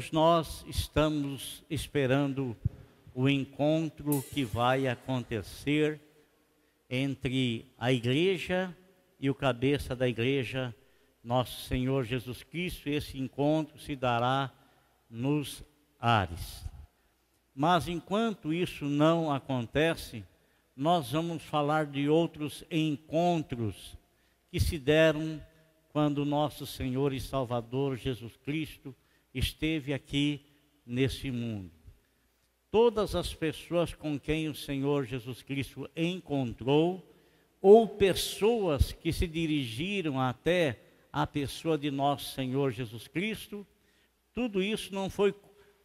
todos nós estamos esperando o encontro que vai acontecer entre a igreja e o cabeça da igreja, nosso Senhor Jesus Cristo. Esse encontro se dará nos ares. Mas enquanto isso não acontece, nós vamos falar de outros encontros que se deram quando nosso Senhor e Salvador Jesus Cristo esteve aqui nesse mundo. Todas as pessoas com quem o Senhor Jesus Cristo encontrou, ou pessoas que se dirigiram até a pessoa de nosso Senhor Jesus Cristo, tudo isso não foi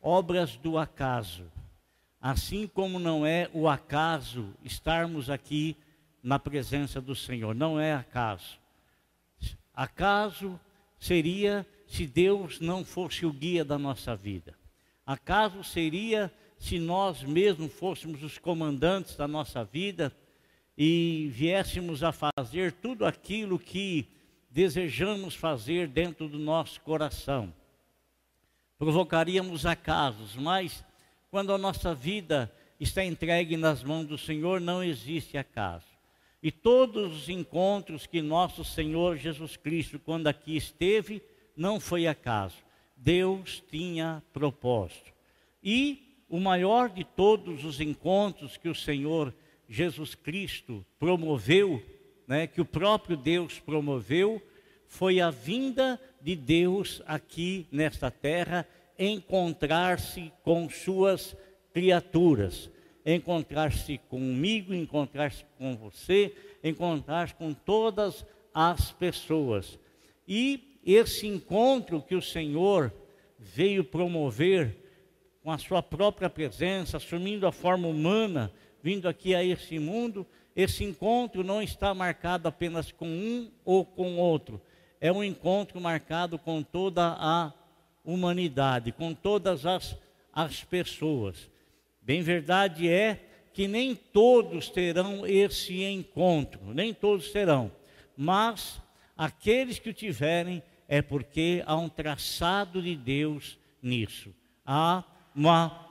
obras do acaso. Assim como não é o acaso estarmos aqui na presença do Senhor, não é acaso. Acaso seria se Deus não fosse o guia da nossa vida. Acaso seria se nós mesmos fôssemos os comandantes da nossa vida e viéssemos a fazer tudo aquilo que desejamos fazer dentro do nosso coração. Provocaríamos acasos, mas quando a nossa vida está entregue nas mãos do Senhor, não existe acaso. E todos os encontros que nosso Senhor Jesus Cristo, quando aqui esteve, não foi acaso. Deus tinha propósito. E o maior de todos os encontros que o Senhor Jesus Cristo promoveu, né, que o próprio Deus promoveu, foi a vinda de Deus aqui nesta terra encontrar-se com suas criaturas encontrar-se comigo, encontrar-se com você, encontrar-se com todas as pessoas. E esse encontro que o Senhor veio promover com a sua própria presença, assumindo a forma humana, vindo aqui a esse mundo, esse encontro não está marcado apenas com um ou com outro, é um encontro marcado com toda a humanidade, com todas as, as pessoas. Bem verdade é que nem todos terão esse encontro, nem todos terão, mas aqueles que o tiverem é porque há um traçado de Deus nisso, há uma,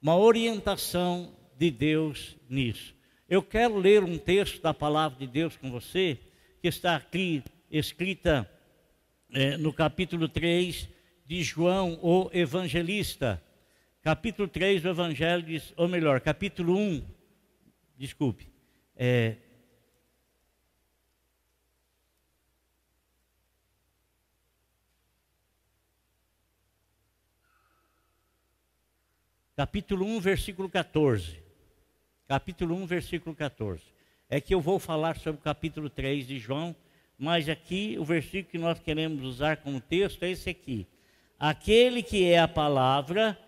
uma orientação de Deus nisso. Eu quero ler um texto da palavra de Deus com você, que está aqui escrita é, no capítulo 3 de João, o evangelista capítulo 3 do Evangelho, ou melhor, capítulo 1, desculpe, é, capítulo 1, versículo 14. Capítulo 1, versículo 14. É que eu vou falar sobre o capítulo 3 de João, mas aqui o versículo que nós queremos usar como texto é esse aqui. Aquele que é a palavra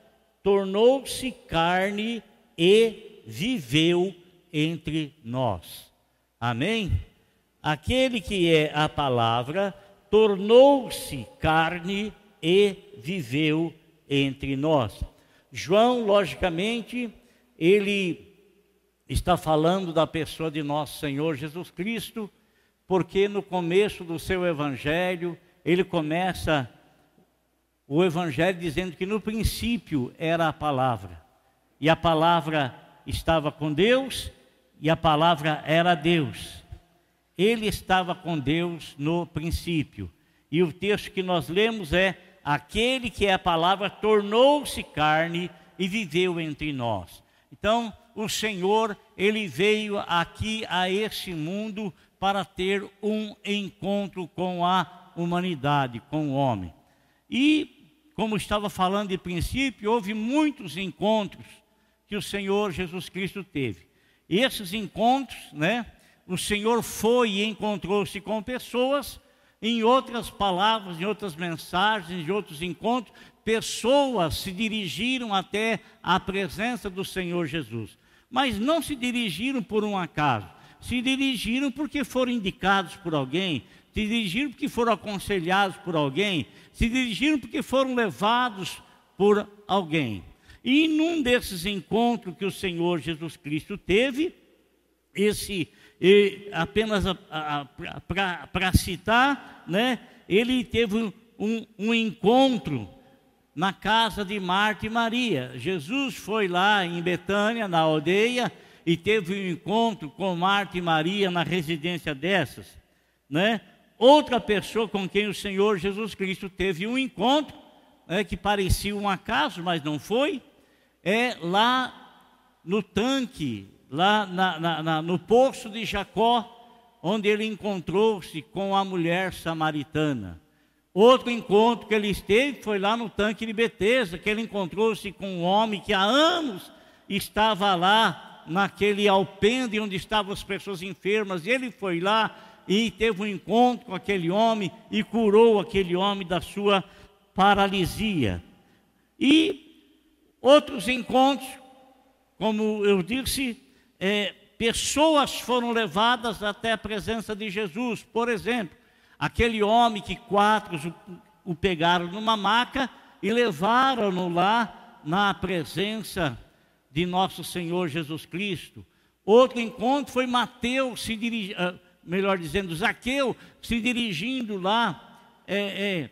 tornou-se carne e viveu entre nós. Amém? Aquele que é a palavra tornou-se carne e viveu entre nós. João, logicamente, ele está falando da pessoa de nosso Senhor Jesus Cristo, porque no começo do seu evangelho, ele começa o Evangelho dizendo que no princípio era a palavra, e a palavra estava com Deus, e a palavra era Deus. Ele estava com Deus no princípio. E o texto que nós lemos é: aquele que é a palavra tornou-se carne e viveu entre nós. Então, o Senhor, ele veio aqui a esse mundo para ter um encontro com a humanidade, com o homem. E como estava falando de princípio, houve muitos encontros que o Senhor Jesus Cristo teve. Esses encontros, né, o Senhor foi e encontrou-se com pessoas, em outras palavras, em outras mensagens, em outros encontros, pessoas se dirigiram até a presença do Senhor Jesus. Mas não se dirigiram por um acaso, se dirigiram porque foram indicados por alguém, se dirigiram porque foram aconselhados por alguém, se dirigiram porque foram levados por alguém. E num desses encontros que o Senhor Jesus Cristo teve, esse apenas para citar, né, ele teve um, um encontro na casa de Marta e Maria. Jesus foi lá em Betânia, na aldeia, e teve um encontro com Marta e Maria na residência dessas, né? Outra pessoa com quem o Senhor Jesus Cristo teve um encontro, né, que parecia um acaso, mas não foi, é lá no tanque, lá na, na, na, no poço de Jacó, onde ele encontrou-se com a mulher samaritana. Outro encontro que ele esteve foi lá no tanque de Betesda, que ele encontrou-se com um homem que há anos estava lá naquele alpendre onde estavam as pessoas enfermas. Ele foi lá e teve um encontro com aquele homem e curou aquele homem da sua paralisia. E outros encontros, como eu disse, é, pessoas foram levadas até a presença de Jesus. Por exemplo, aquele homem que quatro o, o pegaram numa maca e levaram-no lá na presença de nosso Senhor Jesus Cristo. Outro encontro foi Mateus se dirigindo, ah, melhor dizendo, Zaqueu se dirigindo lá é, é,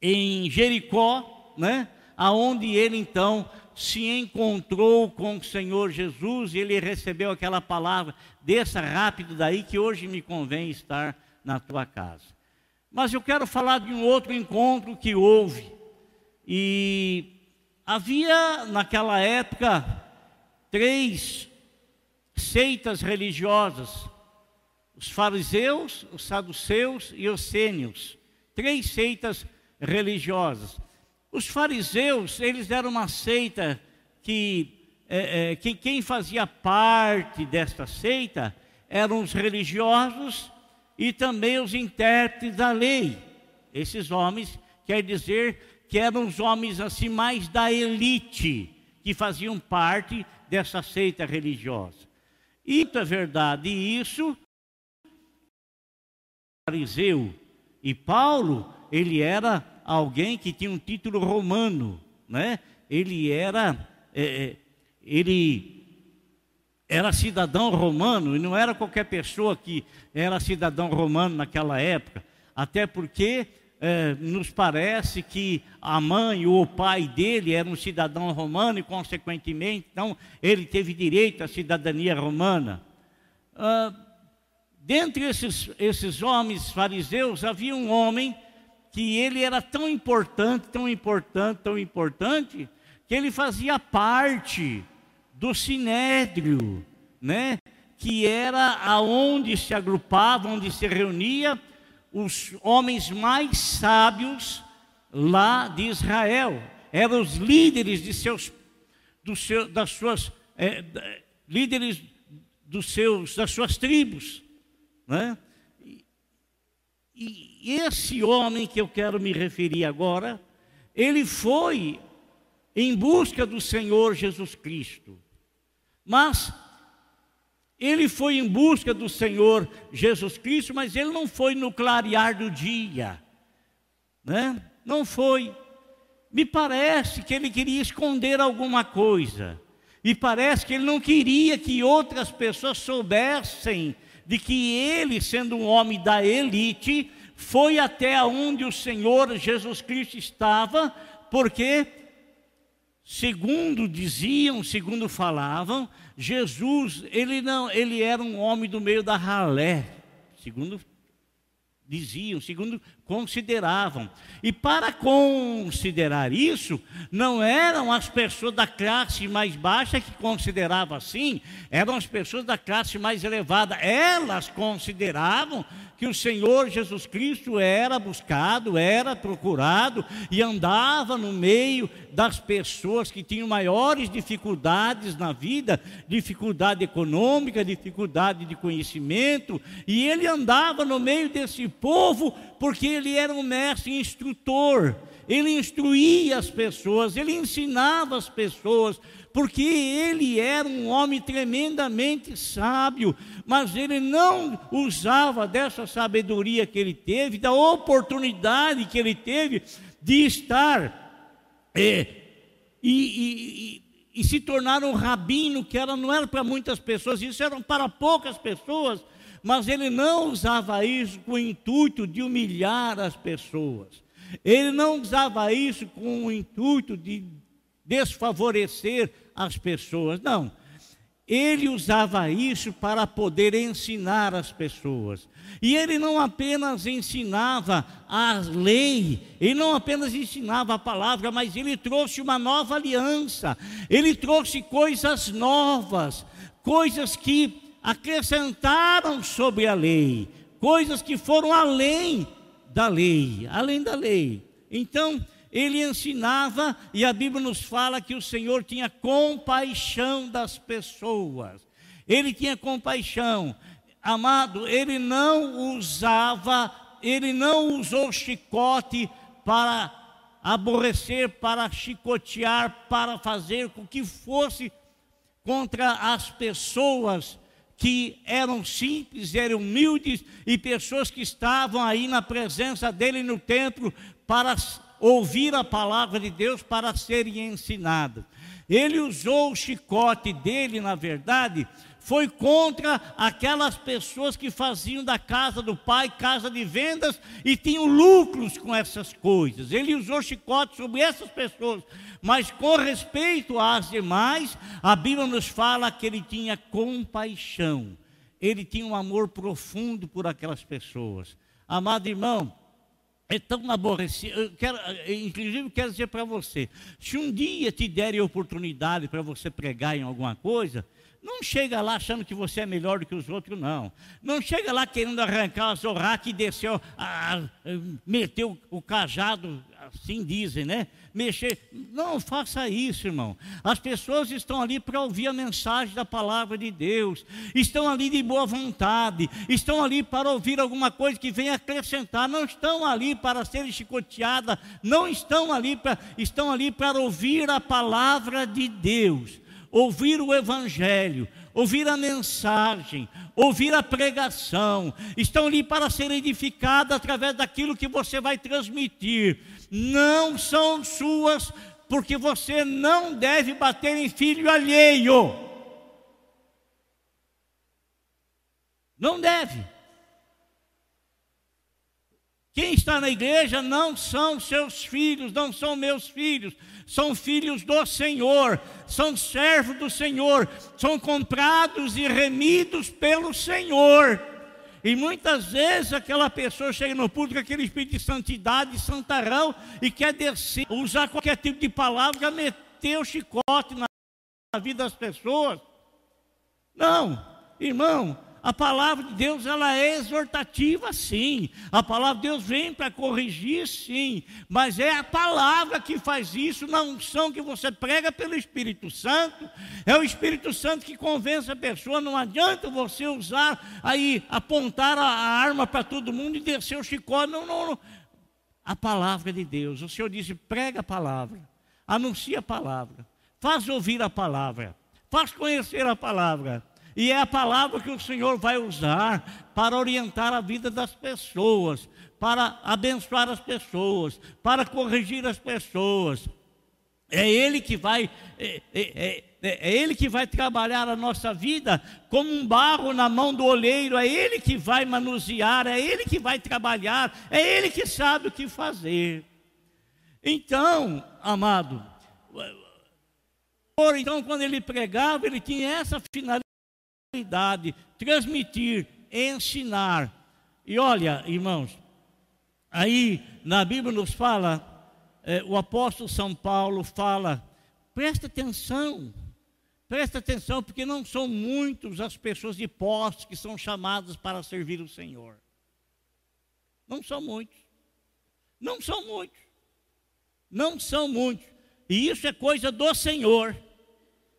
em Jericó, né? Aonde ele então se encontrou com o Senhor Jesus e ele recebeu aquela palavra: desça rápido daí que hoje me convém estar na tua casa. Mas eu quero falar de um outro encontro que houve. E havia naquela época três seitas religiosas: os fariseus, os saduceus e os sênios. Três seitas religiosas. Os fariseus, eles eram uma seita que, é, é, que quem fazia parte desta seita eram os religiosos e também os intérpretes da lei. Esses homens, quer dizer que eram os homens assim mais da elite, que faziam parte dessa seita religiosa. Isso é verdade, isso fariseu e Paulo, ele era alguém que tinha um título romano, né? Ele era é, é ele era cidadão romano, e não era qualquer pessoa que era cidadão romano naquela época, até porque é, nos parece que a mãe ou o pai dele era um cidadão romano e, consequentemente, então ele teve direito à cidadania romana. Ah, dentre esses, esses homens fariseus, havia um homem que ele era tão importante, tão importante, tão importante, que ele fazia parte do sinédrio, né? que era aonde se agrupava, onde se reunia os homens mais sábios lá de Israel. Eram os líderes de seus, do seu, das suas é, líderes dos seus, das suas tribos, né? E, esse homem que eu quero me referir agora, ele foi em busca do Senhor Jesus Cristo. Mas ele foi em busca do Senhor Jesus Cristo, mas ele não foi no clarear do dia, né? Não foi. Me parece que ele queria esconder alguma coisa. E parece que ele não queria que outras pessoas soubessem de que ele, sendo um homem da elite, foi até onde o Senhor Jesus Cristo estava, porque Segundo diziam, segundo falavam, Jesus, ele não, ele era um homem do meio da ralé, segundo diziam, segundo consideravam. E para considerar isso, não eram as pessoas da classe mais baixa que consideravam assim, eram as pessoas da classe mais elevada. Elas consideravam que o Senhor Jesus Cristo era buscado, era procurado e andava no meio das pessoas que tinham maiores dificuldades na vida, dificuldade econômica, dificuldade de conhecimento, e ele andava no meio desse povo porque ele era um mestre instrutor. Ele instruía as pessoas, ele ensinava as pessoas, porque ele era um homem tremendamente sábio, mas ele não usava dessa sabedoria que ele teve, da oportunidade que ele teve de estar é, e, e, e, se tornar um rabino, que era, não era para muitas pessoas, isso era para poucas pessoas, mas ele não usava isso com o intuito de humilhar as pessoas. Ele não usava isso com o intuito de desfavorecer as pessoas, não. Ele usava isso para poder ensinar as pessoas. E ele não apenas ensinava a lei, ele não apenas ensinava a palavra, mas ele trouxe uma nova aliança, ele trouxe coisas novas, coisas que acrescentaram sobre a lei, coisas que foram além da lei, além da lei. Então, ele ensinava, e a Bíblia nos fala que o Senhor tinha compaixão das pessoas. Ele tinha compaixão. Amado, ele não usava, ele não usou chicote para aborrecer, para chicotear, para fazer com que fosse contra as pessoas que eram simples, eram humildes e pessoas que estavam aí na presença dele no templo para ouvir a palavra de Deus, para serem ensinadas. Ele usou o chicote dele, na verdade, foi contra aquelas pessoas que faziam da casa do pai casa de vendas e tinham lucros com essas coisas. Ele usou chicote sobre essas pessoas, mas com respeito às demais, a Bíblia nos fala que ele tinha compaixão, ele tinha um amor profundo por aquelas pessoas. Amado irmão, é tão aborrecido. Eu quero, inclusive, quero dizer para você: se um dia te derem oportunidade para você pregar em alguma coisa, não chega lá achando que você é melhor do que os outros, não. Não chega lá querendo arrancar a zorraca e desceu, meteu o cajado, assim dizem, né? Mexer. Não faça isso, irmão. As pessoas estão ali para ouvir a mensagem da palavra de Deus, estão ali de boa vontade, estão ali para ouvir alguma coisa que venha acrescentar, não estão ali para serem chicoteadas, não estão ali para, estão ali para ouvir a palavra de Deus ouvir o Evangelho, ouvir a mensagem, ouvir a pregação, estão ali para ser edificadas através daquilo que você vai transmitir. Não são suas, porque você não deve bater em filho alheio. Não deve. Quem está na igreja não são seus filhos, não são meus filhos, são filhos do Senhor, são servos do Senhor, são comprados e remidos pelo Senhor. E muitas vezes aquela pessoa chega no público com aquele espírito de santidade, de santarão, e quer descer, usar qualquer tipo de palavra, meter o chicote na vida das pessoas. Não, irmão, a palavra de Deus ela é exortativa, sim. A palavra de Deus vem para corrigir, sim. Mas é a palavra que faz isso, na unção que você prega pelo Espírito Santo. É o Espírito Santo que convence a pessoa. Não adianta você usar aí, apontar a, arma para todo mundo e descer o chicote. Não, não, não. A palavra de Deus. O Senhor disse: prega a palavra, anuncia a palavra, faz ouvir a palavra, faz conhecer a palavra. E é a palavra que o Senhor vai usar para orientar a vida das pessoas, para abençoar as pessoas, para corrigir as pessoas. É Ele que vai, é, é, é, é, Ele que vai trabalhar a nossa vida como um barro na mão do olheiro, é Ele que vai manusear, é Ele que vai trabalhar, é Ele que sabe o que fazer. Então, amado, então quando ele pregava, ele tinha essa finalidade transmitir, ensinar. E olha, irmãos, aí na Bíblia nos fala, é, o apóstolo São Paulo fala, presta atenção, presta atenção, porque não são muitos as pessoas de posse que são chamadas para servir o Senhor. Não são muitos. Não são muitos. Não são muitos. E isso é coisa do Senhor.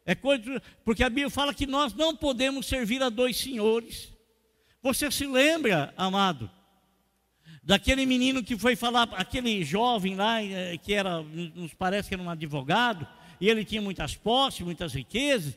É coisa, porque a Bíblia fala que nós não podemos servir a dois senhores. Você se lembra, amado, daquele menino que foi falar, aquele jovem lá, eh, que era, nos parece que era um advogado, e ele tinha muitas posses, muitas riquezas,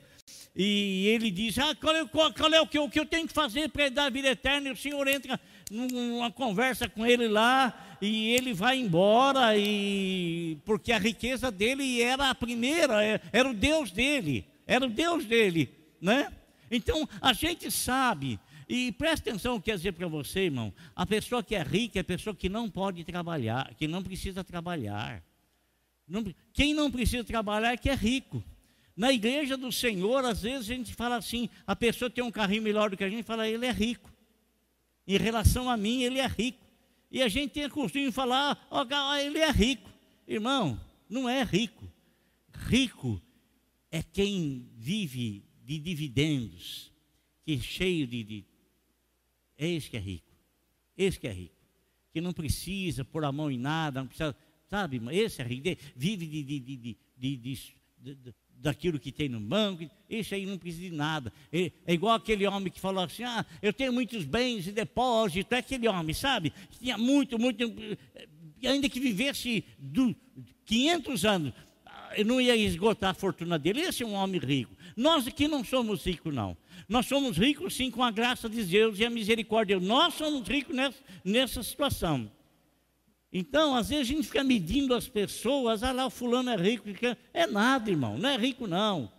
e ele diz: Ah, qual é, qual, qual é o, que, o que eu tenho que fazer para dar a vida eterna? E o Senhor entra numa conversa com ele lá, e ele vai embora, e porque a riqueza dele era a primeira, é, era o Deus dele, era o Deus dele, né? Então a gente sabe, E presta atenção, quer dizer para você, irmão, a pessoa que é rica é a pessoa que não pode trabalhar, que não precisa trabalhar. Quem não precisa trabalhar é que é rico. Na igreja do Senhor, às vezes a gente fala assim, a pessoa tem um carrinho melhor do que a gente, fala, ele é rico. Em relação a mim, ele é rico. E a gente tem costume de falar, oh, ele é rico. Irmão, não é rico. Rico é quem vive de dividendos, que é cheio de, de. É esse que é rico. Esse que é rico. Que não precisa pôr a mão em nada, não precisa. Sabe, esse é rico. Vive de, de, de, de, de daquilo que tem no banco, esse aí não precisa de nada. É, é, igual aquele homem que falou assim: ah, eu tenho muitos bens e depósito. É aquele homem, sabe? Que tinha muito, muito. Ainda que vivesse do, 500 anos, não ia esgotar a fortuna dele. Esse é um homem rico. Nós aqui não somos ricos, não. Nós somos ricos, sim, com a graça de Deus e a misericórdia. Nós somos ricos nessa, nessa situação. Então, às vezes a gente fica medindo as pessoas, ah lá, o fulano é rico. É nada, irmão, não é rico, não.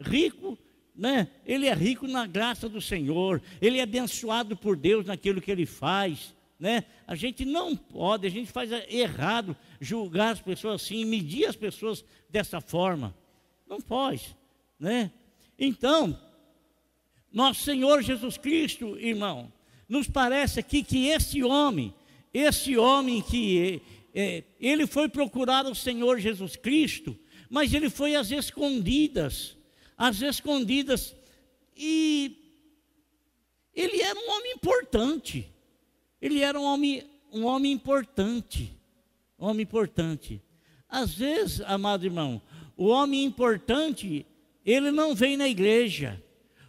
Rico, né? Ele é rico na graça do Senhor, ele é abençoado por Deus naquilo que ele faz. Né? A gente não pode, a gente faz errado julgar as pessoas assim, medir as pessoas dessa forma. Não pode, né? Então, nosso Senhor Jesus Cristo, irmão, nos parece aqui que esse homem, esse homem que é, ele foi procurar o Senhor Jesus Cristo, mas ele foi às escondidas, às escondidas, e ele era um homem importante, ele era um homem, um homem importante, um homem importante. Às vezes, amado irmão, o homem importante, ele não vem na igreja.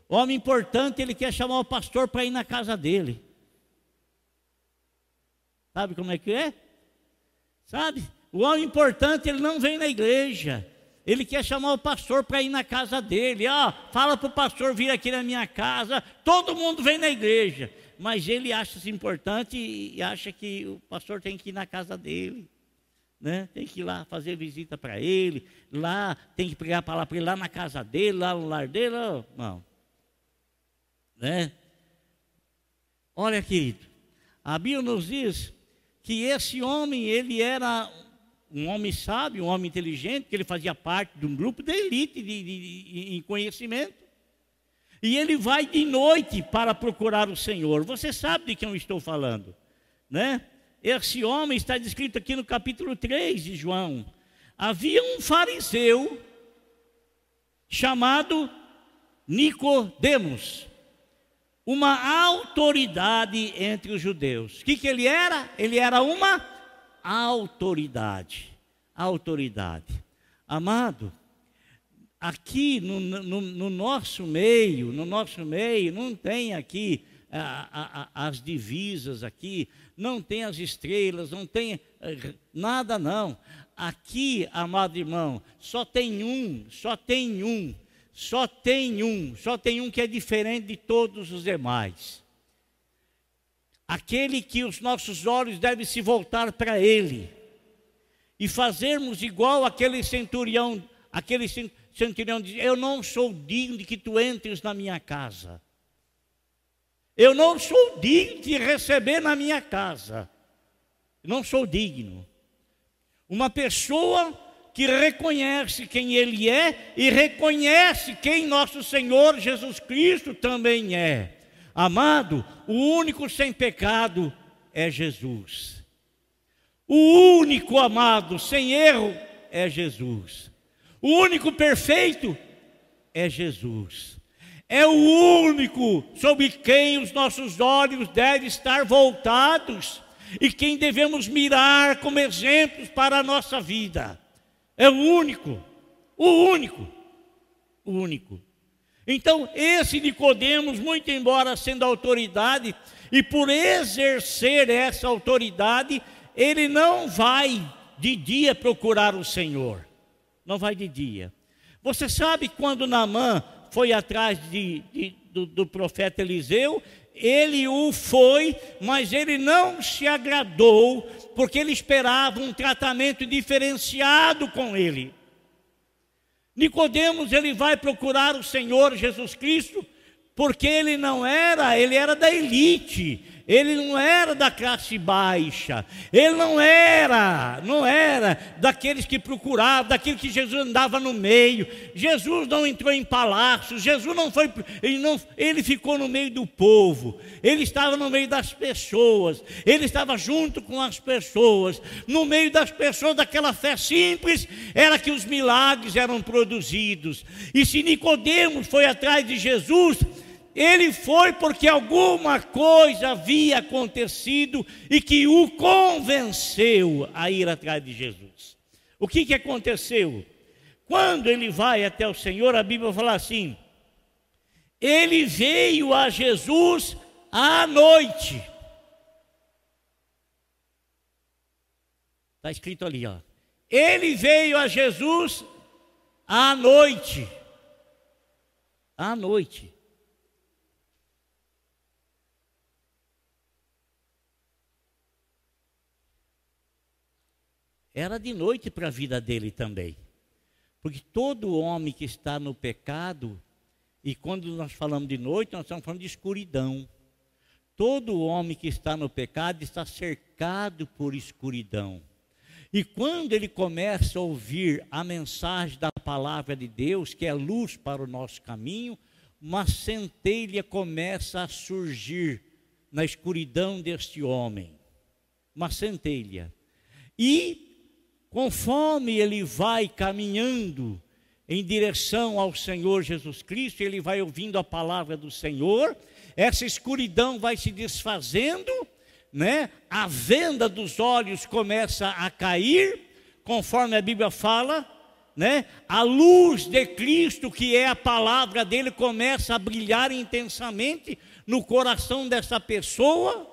O homem importante, ele quer chamar o pastor para ir na casa dele. Sabe como é que é? Sabe? O homem importante, ele não vem na igreja. Ele quer chamar o pastor para ir na casa dele. Ó, oh, fala para o pastor vir aqui na minha casa. Todo mundo vem na igreja. Mas ele acha isso importante e acha que o pastor tem que ir na casa dele. Né? Tem que ir lá fazer visita para ele. Lá, tem que pregar a palavra para ele lá na casa dele, lá no lar dele. Não. Né? Olha, querido. A Bíblia nos diz que esse homem, ele era um homem sábio, um homem inteligente, que ele fazia parte de um grupo de elite de, de, de, em conhecimento. E ele vai de noite para procurar o Senhor. Você sabe de quem eu estou falando, né? Esse homem está descrito aqui no capítulo 3 de João. Havia um fariseu chamado Nicodemos uma autoridade entre os judeus. O que, que ele era? Ele era uma autoridade. Autoridade. Amado, aqui no, no, no, nosso meio, no nosso meio, não tem aqui a, a, as divisas aqui, não tem as estrelas, não tem eh, nada não. Aqui, amado irmão, só tem um, só tem um só tem um, só tem um que é diferente de todos os demais. Aquele que os nossos olhos devem se voltar para ele e fazermos igual aquele centurião, aquele centurião diz: Eu não sou digno de que tu entres na minha casa. Eu não sou digno de receber na minha casa. não sou digno. Uma pessoa que reconhece quem Ele é e reconhece quem nosso Senhor Jesus Cristo também é. Amado, o único sem pecado é Jesus. O único amado sem erro é Jesus. O único perfeito é Jesus. É o único sobre quem os nossos olhos devem estar voltados e quem devemos mirar como exemplos para a nossa vida. É o único, o único, o único. Então, esse Nicodemos, muito embora sendo autoridade, e por exercer essa autoridade, ele não vai de dia procurar o Senhor. Não vai de dia. Você sabe quando Naamã foi atrás de, de, do, do profeta Eliseu, ele o foi, mas ele não se agradou, porque ele esperava um tratamento diferenciado com ele. Nicodemos, ele vai procurar o Senhor Jesus Cristo porque ele não era, ele era da elite, ele não era da classe baixa, ele não era, não era daqueles que procuravam, daqueles que Jesus andava no meio. Jesus não entrou em palácios, Jesus não foi, ele, não, ele ficou no meio do povo, ele estava no meio das pessoas, ele estava junto com as pessoas, no meio das pessoas, daquela fé simples, era que os milagres eram produzidos. E se Nicodemos foi atrás de Jesus, ele foi porque alguma coisa havia acontecido e que o convenceu a ir atrás de Jesus. O que, que aconteceu? Quando ele vai até o Senhor, a Bíblia fala assim: ele veio a Jesus à noite. Está escrito ali, ó. Ele veio a Jesus à noite. À noite. Era de noite para a vida dele também. Porque todo homem que está no pecado, e quando nós falamos de noite, nós estamos falando de escuridão. Todo homem que está no pecado está cercado por escuridão. E quando ele começa a ouvir a mensagem da palavra de Deus, que é luz para o nosso caminho, uma centelha começa a surgir na escuridão deste homem. Uma centelha. E Conforme ele vai caminhando em direção ao Senhor Jesus Cristo, ele vai ouvindo a palavra do Senhor, essa escuridão vai se desfazendo, né? A venda dos olhos começa a cair, conforme a Bíblia fala, né? A luz de Cristo, que é a palavra dele, começa a brilhar intensamente no coração dessa pessoa.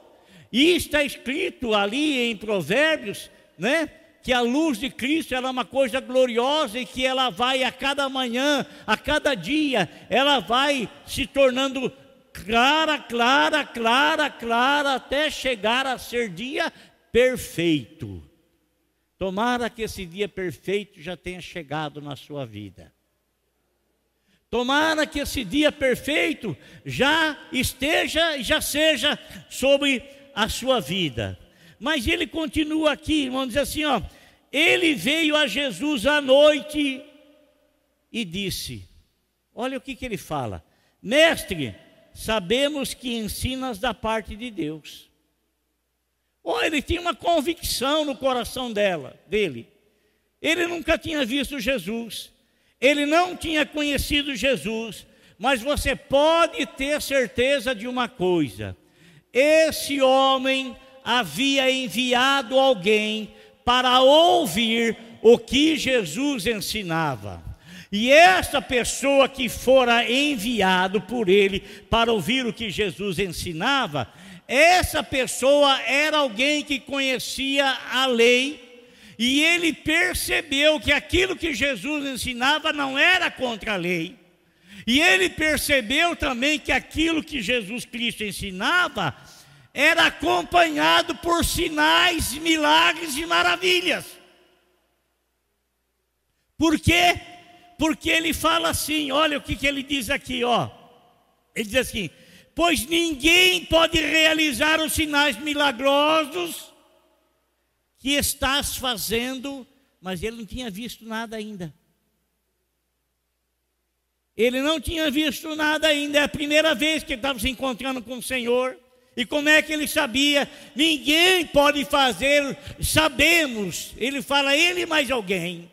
E está escrito ali em Provérbios, né? Que a luz de Cristo era uma coisa gloriosa e que ela vai a cada manhã, a cada dia, ela vai se tornando clara, clara, clara, clara, até chegar a ser dia perfeito. Tomara que esse dia perfeito já tenha chegado na sua vida. Tomara que esse dia perfeito já esteja e já seja sobre a sua vida. Mas ele continua aqui, vamos dizer assim, ó. Ele veio a Jesus à noite e disse: Olha o que, que ele fala, mestre, sabemos que ensinas da parte de Deus. Oh, ele tinha uma convicção no coração dela, dele. Ele nunca tinha visto Jesus, ele não tinha conhecido Jesus, mas você pode ter certeza de uma coisa: esse homem havia enviado alguém para ouvir o que Jesus ensinava. E essa pessoa que fora enviado por ele para ouvir o que Jesus ensinava, essa pessoa era alguém que conhecia a lei, e ele percebeu que aquilo que Jesus ensinava não era contra a lei. E ele percebeu também que aquilo que Jesus Cristo ensinava era acompanhado por sinais, milagres e maravilhas. Por quê? Porque ele fala assim, olha o que, que ele diz aqui, ó. Ele diz assim: pois ninguém pode realizar os sinais milagrosos que estás fazendo, mas ele não tinha visto nada ainda. Ele não tinha visto nada ainda, é a primeira vez que ele estava se encontrando com o Senhor. E como é que ele sabia? Ninguém pode fazer, sabemos. Ele fala ele mais alguém.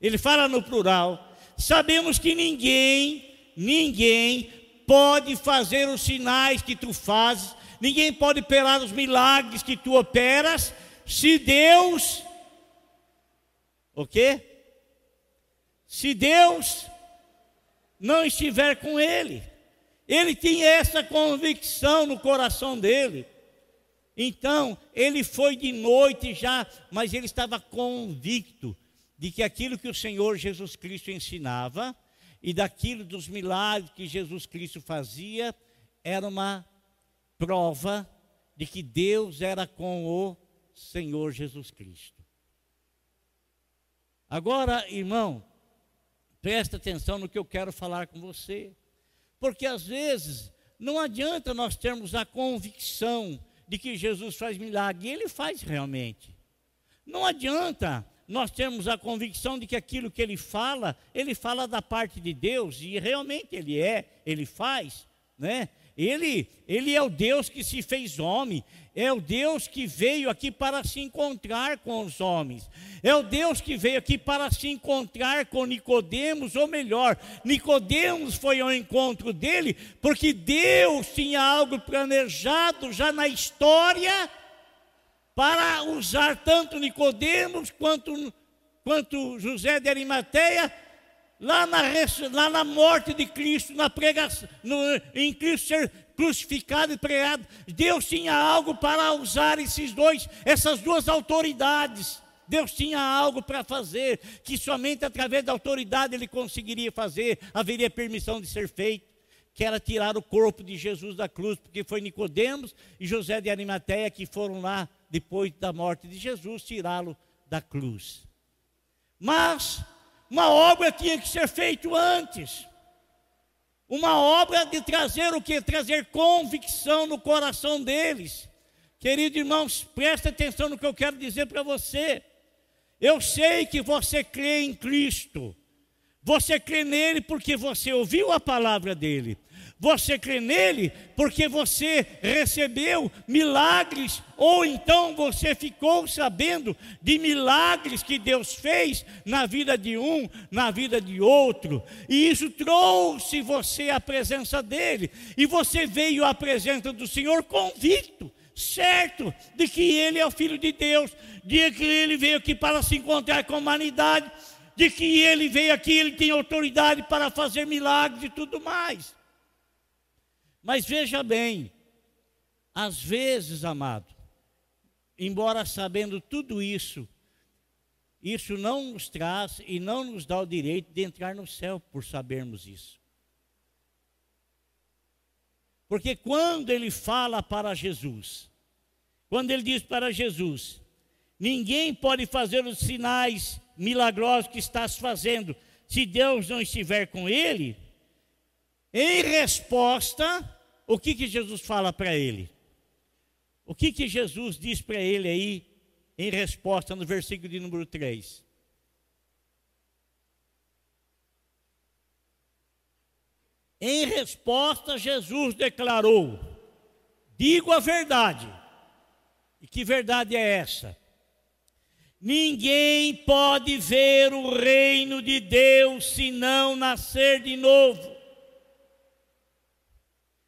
Ele fala no plural. Sabemos que ninguém, ninguém pode fazer os sinais que tu fazes, ninguém pode operar os milagres que tu operas, se Deus, o quê? Se Deus não estiver com ele. Ele tinha essa convicção no coração dele. Então, ele foi de noite já, mas ele estava convicto de que aquilo que o Senhor Jesus Cristo ensinava e daquilo dos milagres que Jesus Cristo fazia era uma prova de que Deus era com o Senhor Jesus Cristo. Agora, irmão, presta atenção no que eu quero falar com você. Porque às vezes não adianta nós termos a convicção de que Jesus faz milagre, e ele faz realmente. Não adianta nós termos a convicção de que aquilo que ele fala, ele fala da parte de Deus, e realmente ele é, ele faz, né? Ele, ele é o Deus que se fez homem, é o Deus que veio aqui para se encontrar com os homens. É o Deus que veio aqui para se encontrar com Nicodemos, ou melhor, Nicodemos foi ao encontro dele, porque Deus tinha algo planejado já na história para usar tanto Nicodemos quanto, quanto José de Arimateia lá na, lá na morte de Cristo, na pregação, no, em Cristo ser crucificado e pregado, Deus tinha algo para usar esses dois, essas duas autoridades. Deus tinha algo para fazer, que somente através da autoridade ele conseguiria fazer, haveria permissão de ser feito, que era tirar o corpo de Jesus da cruz, porque foi Nicodemos e José de Arimateia que foram lá depois da morte de Jesus tirá-lo da cruz. Mas uma obra tinha que ser feita antes. Uma obra de trazer o que? Trazer convicção no coração deles. Queridos irmãos, preste atenção no que eu quero dizer para você. Eu sei que você crê em Cristo. Você crê nele porque você ouviu a palavra dele. Você crê nele porque você recebeu milagres, ou então você ficou sabendo de milagres que Deus fez na vida de um, na vida de outro, e isso trouxe você à presença dele, e você veio à presença do Senhor convicto, certo de que ele é o Filho de Deus, de que ele veio aqui para se encontrar com a humanidade, de que ele veio aqui, ele tem autoridade para fazer milagres e tudo mais. Mas veja bem, às vezes, amado, embora sabendo tudo isso, isso não nos traz e não nos dá o direito de entrar no céu por sabermos isso. Porque quando ele fala para Jesus, quando ele diz para Jesus, ninguém pode fazer os sinais milagrosos que estás fazendo se Deus não estiver com ele, em resposta, o que, que Jesus fala para ele? O que, que Jesus diz para ele aí, em resposta, no versículo de número 3? Em resposta, Jesus declarou: Digo a verdade. E que verdade é essa? Ninguém pode ver o reino de Deus se não nascer de novo.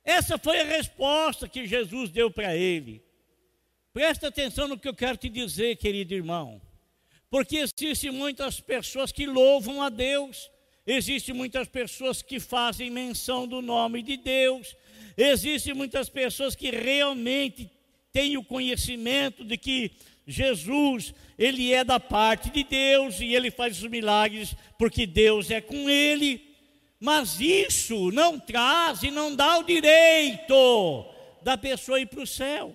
Essa foi a resposta que Jesus deu para ele. Presta atenção no que eu quero te dizer, querido irmão. Porque existem muitas pessoas que louvam a Deus, existem muitas pessoas que fazem menção do nome de Deus, existem muitas pessoas que realmente têm o conhecimento de que Jesus, ele é da parte de Deus e ele faz os milagres porque Deus é com ele. Mas isso não traz e não dá o direito da pessoa ir para o céu.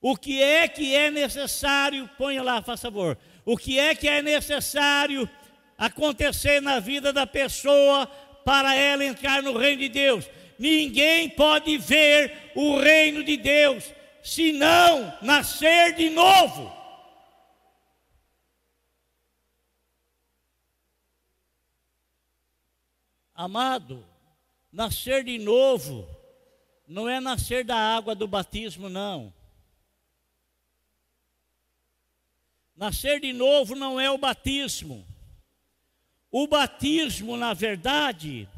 O que é que é necessário, ponha lá, faça favor. O que é que é necessário acontecer na vida da pessoa para ela entrar no reino de Deus? Ninguém pode ver o reino de Deus se não nascer de novo. Amado, nascer de novo não é nascer da água do batismo, não. Nascer de novo não é o batismo. O batismo, na verdade,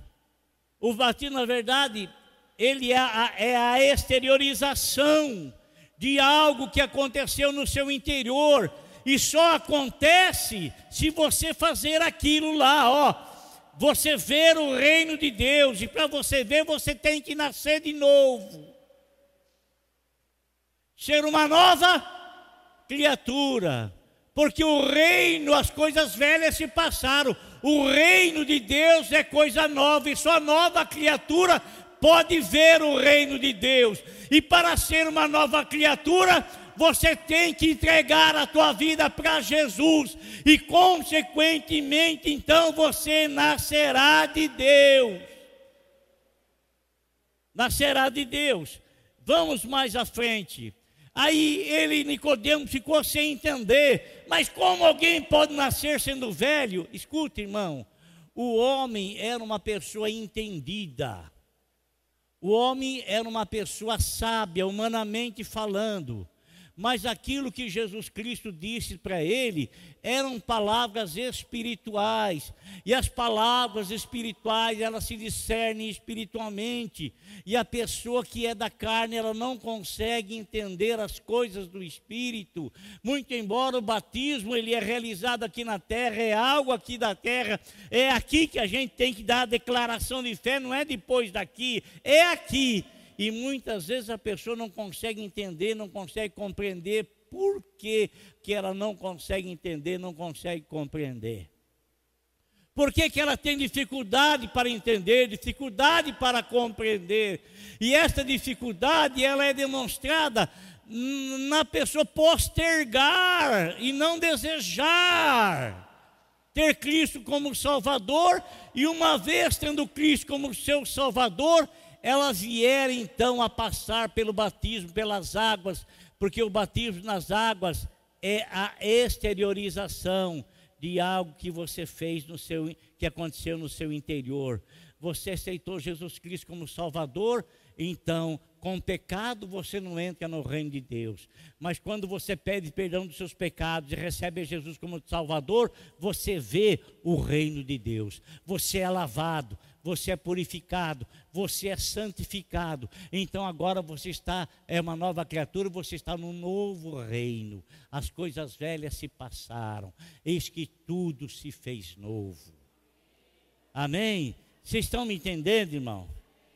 o batismo, na verdade, ele é a, é a exteriorização de algo que aconteceu no seu interior. E só acontece se você fazer aquilo lá, ó você ver o reino de Deus, e para você ver, você tem que nascer de novo. Ser uma nova criatura, porque o reino, as coisas velhas se passaram, o reino de Deus é coisa nova, e só nova criatura pode ver o reino de Deus, e para ser uma nova criatura, você tem que entregar a tua vida para Jesus e consequentemente então você nascerá de Deus. Nascerá de Deus. Vamos mais à frente. Aí ele, Nicodemo, ficou sem entender. Mas como alguém pode nascer sendo velho? Escuta, irmão. O homem era uma pessoa entendida. O homem era uma pessoa sábia, humanamente falando mas aquilo que Jesus Cristo disse para ele eram palavras espirituais, e as palavras espirituais, elas se discernem espiritualmente, e a pessoa que é da carne, ela não consegue entender as coisas do espírito, muito embora o batismo ele é realizado aqui na terra, é algo aqui da terra, é aqui que a gente tem que dar a declaração de fé, não é depois daqui, é aqui. E muitas vezes a pessoa não consegue entender, não consegue compreender por que, que ela não consegue entender, não consegue compreender. Por que, que ela tem dificuldade para entender, dificuldade para compreender? E essa dificuldade ela é demonstrada na pessoa postergar e não desejar ter Cristo como Salvador, e uma vez tendo Cristo como seu Salvador, elas vieram então a passar pelo batismo, pelas águas, porque o batismo nas águas é a exteriorização de algo que você fez no seu que aconteceu no seu interior. Você aceitou Jesus Cristo como Salvador, então com pecado você não entra no reino de Deus. Mas quando você pede perdão dos seus pecados e recebe Jesus como Salvador, você vê o reino de Deus. Você é lavado, você é purificado, você é santificado. Então agora você está, é uma nova criatura, você está num novo reino. As coisas velhas se passaram, eis que tudo se fez novo. Amém? Vocês estão me entendendo, irmão?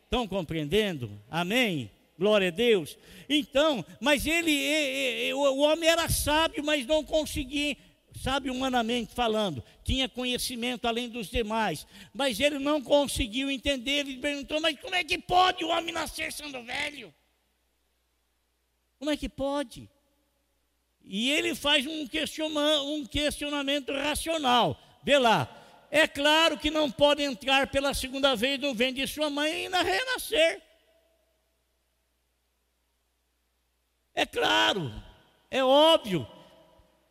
Estão compreendendo? Amém? Glória a Deus. Então, mas ele, o homem era sábio, mas não conseguia sabe, humanamente falando, tinha conhecimento além dos demais, mas ele não conseguiu entender. Ele perguntou: Mas como é que pode o homem nascer sendo velho? Como é que pode? E ele faz um, um questionamento racional. Vê lá, é claro que não pode entrar pela segunda vez no ventre de sua mãe e ainda renascer. É claro, é óbvio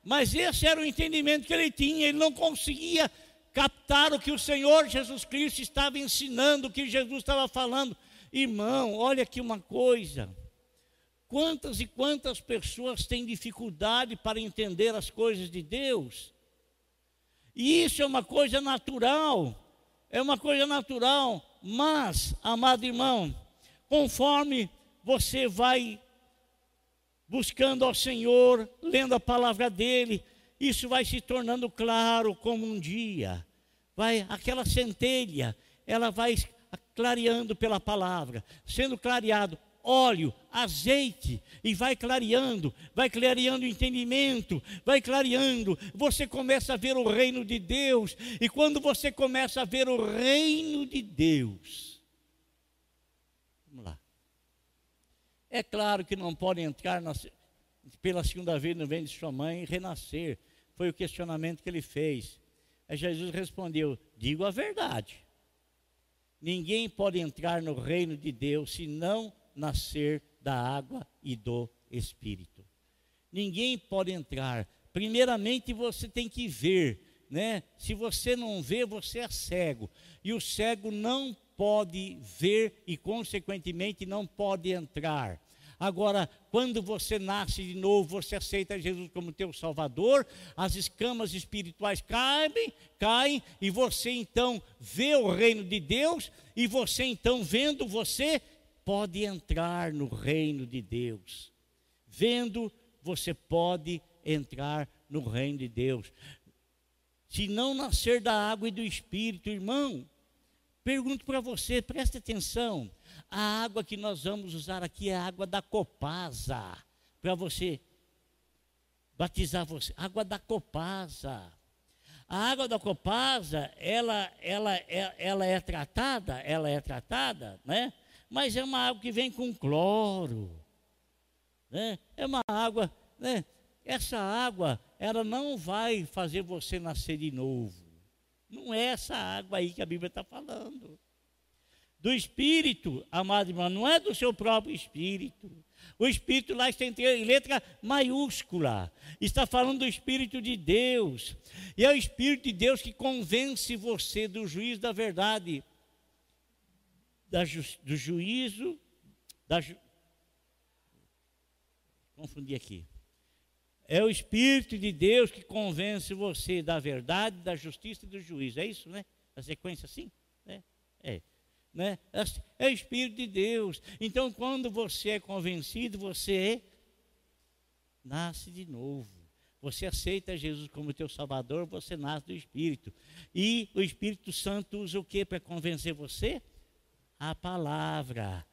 mas esse era o entendimento que ele tinha, ele não conseguia captar o que o Senhor Jesus Cristo estava ensinando, o que Jesus estava falando. Irmão, olha aqui uma coisa. Quantas e quantas pessoas têm dificuldade para entender as coisas de Deus? E isso é uma coisa natural, é uma coisa natural, mas, amado irmão, conforme você vai buscando ao Senhor, lendo a palavra dele, isso vai se tornando claro como um dia. Vai aquela centelha, ela vai clareando pela palavra, sendo clareado óleo, azeite, e vai clareando, vai clareando o entendimento, vai clareando. Você começa a ver o reino de Deus, e quando você começa a ver o reino de Deus, vamos lá. É claro que não pode entrar na, pela segunda vez no ventre de sua mãe e renascer. Foi o questionamento que ele fez. Aí Jesus respondeu: Digo a verdade. Ninguém pode entrar no reino de Deus se não nascer da água e do Espírito. Ninguém pode entrar. Primeiramente você tem que ver, né? Se você não vê, você é cego. E o cego não pode ver e, consequentemente, não pode entrar. Agora, quando você nasce de novo, você aceita Jesus como teu Salvador, as escamas espirituais caem, caem, e você então vê o reino de Deus, e você então, vendo você, pode entrar no reino de Deus. Vendo, você pode entrar no reino de Deus. Se não nascer da água e do Espírito, irmão, Pergunto para você, preste atenção. A água que nós vamos usar aqui é a água da Copasa. Para você batizar você. Água da Copasa. A água da Copasa, ela, ela, ela, ela é tratada, ela é tratada, né? Mas é uma água que vem com cloro. Né? É uma água, né? Essa água, ela não vai fazer você nascer de novo. Não é essa água aí que a Bíblia está falando. Do Espírito, amado irmão, não é do seu próprio Espírito. O Espírito lá está em letra maiúscula. Está falando do Espírito de Deus. E é o Espírito de Deus que convence você do juízo da verdade, da ju, do juízo, da ju, confundi aqui. É o Espírito de Deus que convence você da verdade, da justiça e do juízo. É isso, né? A sequência assim? É. é né? É o Espírito de Deus. Então, quando você é convencido, você nasce de novo. Você aceita Jesus como teu Salvador, você nasce do Espírito. E o Espírito Santo usa o que para convencer você? A palavra.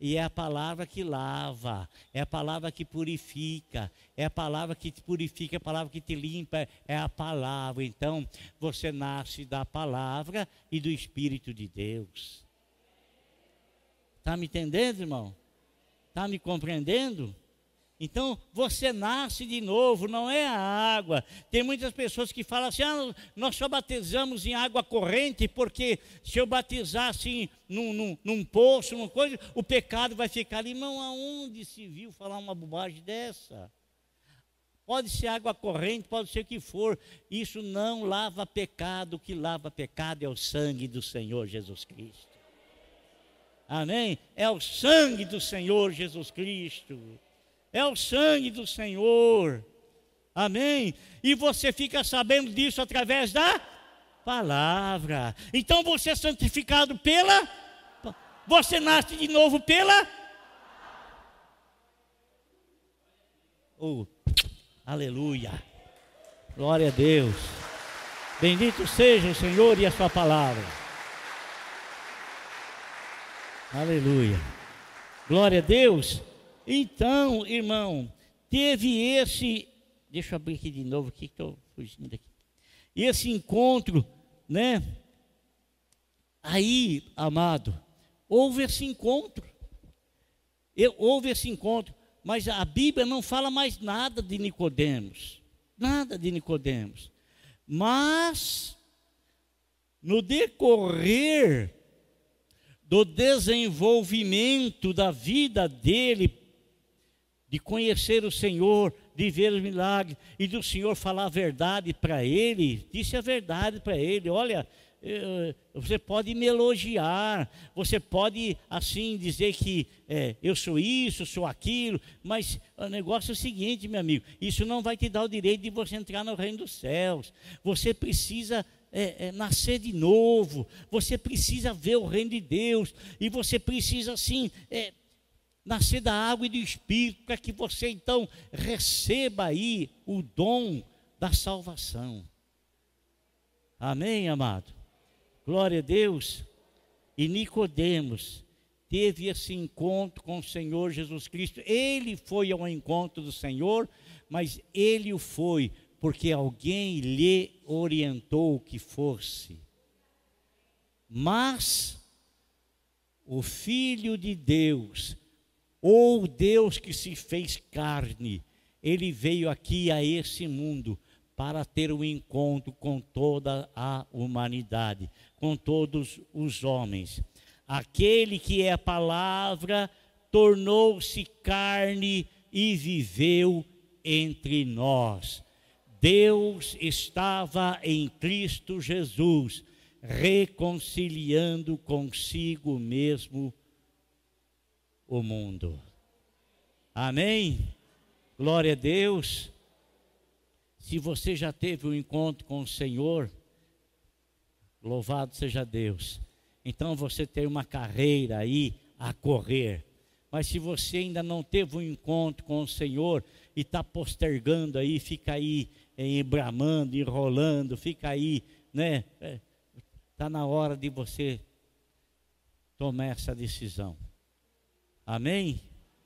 E é a palavra que lava, é a palavra que purifica, é a palavra que te purifica, é a palavra que te limpa, é a palavra. Então, você nasce da palavra e do Espírito de Deus. Está me entendendo, irmão? Está me compreendendo? Então, você nasce de novo, não é a água. Tem muitas pessoas que falam assim: ah, nós só batizamos em água corrente, porque se eu batizar assim num, num, num poço, numa coisa, o pecado vai ficar ali. Irmão, aonde se viu falar uma bobagem dessa? Pode ser água corrente, pode ser o que for. Isso não lava pecado. O que lava pecado é o sangue do Senhor Jesus Cristo. Amém? É o sangue do Senhor Jesus Cristo. É o sangue do Senhor. Amém? E você fica sabendo disso através da palavra. Então você é santificado pela. Você nasce de novo pela. Oh, aleluia. Glória a Deus. Bendito seja o Senhor e a Sua palavra. Aleluia. Glória a Deus. Então, irmão, teve esse. Deixa eu abrir aqui de novo, que estou fugindo aqui. Esse encontro, né? Aí, amado, houve esse encontro. Houve esse encontro, mas a Bíblia não fala mais nada de Nicodemos. Nada de Nicodemos. Mas no decorrer do desenvolvimento da vida dele, de conhecer o Senhor, de ver os milagres e do Senhor falar a verdade para ele, disse a verdade para ele: olha, eh, você pode me elogiar, você pode assim dizer que é, eu sou isso, sou aquilo, mas o negócio é o seguinte, meu amigo: isso não vai te dar o direito de você entrar no reino dos céus. Você precisa é, é, nascer de novo, você precisa ver o reino de Deus, e você precisa, assim, é, nascer da água e do Espírito, para que você então receba aí o dom da salvação. Amém, amado? Glória a Deus. E Nicodemos teve esse encontro com o Senhor Jesus Cristo. Ele foi ao encontro do Senhor, mas ele o foi porque alguém lhe orientou que fosse. Mas o Filho de Deus, ou Deus que se fez carne, ele veio aqui a esse mundo para ter um encontro com toda a humanidade, com todos os homens. Aquele que é a palavra tornou-se carne e viveu entre nós. Deus estava em Cristo Jesus, reconciliando consigo mesmo o mundo. Amém? Glória a Deus. Se você já teve um encontro com o Senhor, louvado seja Deus. Então você tem uma carreira aí a correr. Mas se você ainda não teve um encontro com o Senhor e está postergando aí, fica aí embramando, enrolando, fica aí, né? Está é, na hora de você tomar essa decisão. Amém?